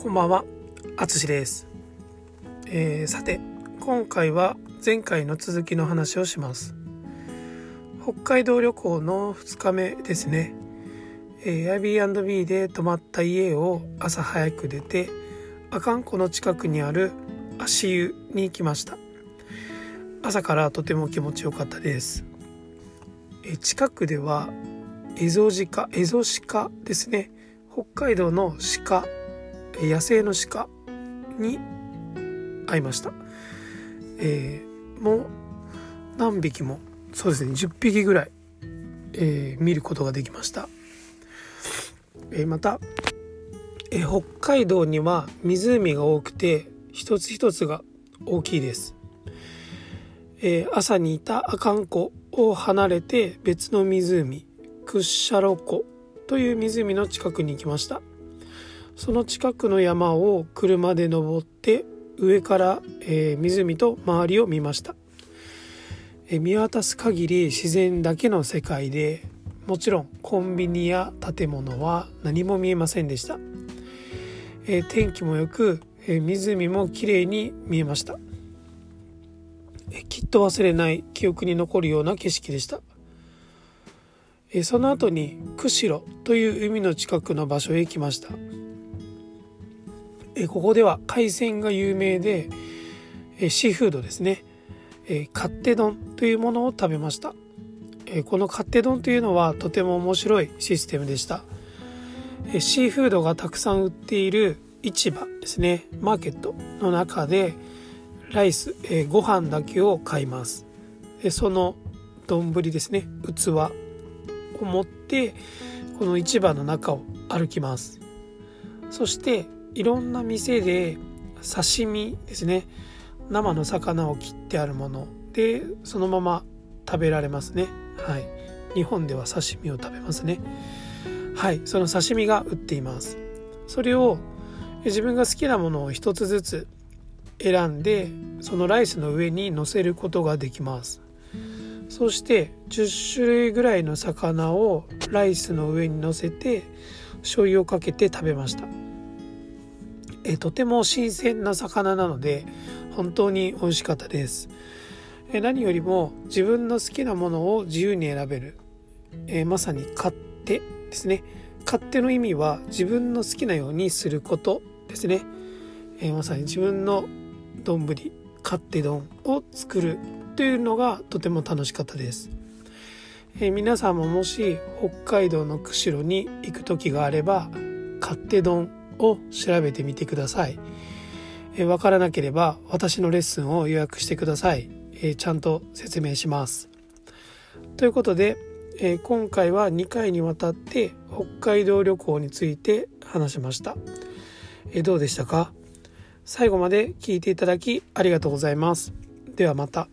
こんばんは、あつしです、えー、さて、今回は前回の続きの話をします。北海道旅行の2日目ですね。えー、Airbnb で泊まった家を朝早く出て、阿寒湖の近くにある足湯に行きました。朝からとても気持ちよかったです。えー、近くではエゾジカ、エゾシカですね。北海道の鹿野生の鹿に会いました、えー、もう何匹もそうですね10匹ぐらい、えー、見ることができました、えー、また、えー、北海道には湖が多くて一つ一つが大きいです、えー、朝にいた阿寒湖を離れて別の湖クッシャロ湖という湖の近くに行きました。その近くの山を車で登って上から、えー、湖と周りを見ました、えー、見渡す限り自然だけの世界でもちろんコンビニや建物は何も見えませんでした、えー、天気も良く、え湖もきれいに見えました、えきっと忘れない記憶に残るような景色でした。その後に釧路という海の近くの場所へ来ました。えここでは海鮮が有名でえシーフードですね。え勝手丼というものを食べました。えこの勝手丼というのはとても面白いシステムでした。シーフードがたくさん売っている市場ですね。マーケットの中でライス、えご飯だけを買います。でその丼ですね。器を持ってこの市場の中を歩きます。そしていろんな店で刺身ですね。生の魚を切ってあるもの。でそのまま食べられますね。はい。日本では刺身を食べますね。はい。その刺身が売っています。それを自分が好きなものを一つずつ選んでそのライスの上に乗せることができます。そして10種類ぐらいの魚をライスの上に乗せて醤油をかけて食べました。えとても新鮮な魚なので本当に美味しかったです。え何よりも自分の好きなものを自由に選べる。えまさに勝手ですね。勝手の意味は自分の好きなようにすることですね。えまさに自分の丼勝手丼を作るというのがとても楽しかったです、え皆さんももし北海道の釧路に行く時があれば勝手丼を調べてみてください。えー、わからなければ私のレッスンを予約してください。え、ちゃんと説明します。ということで、え、今回は2回にわたって北海道旅行について話しました。えどうでしたか？最後まで聞いていただきありがとうございます。ではまた。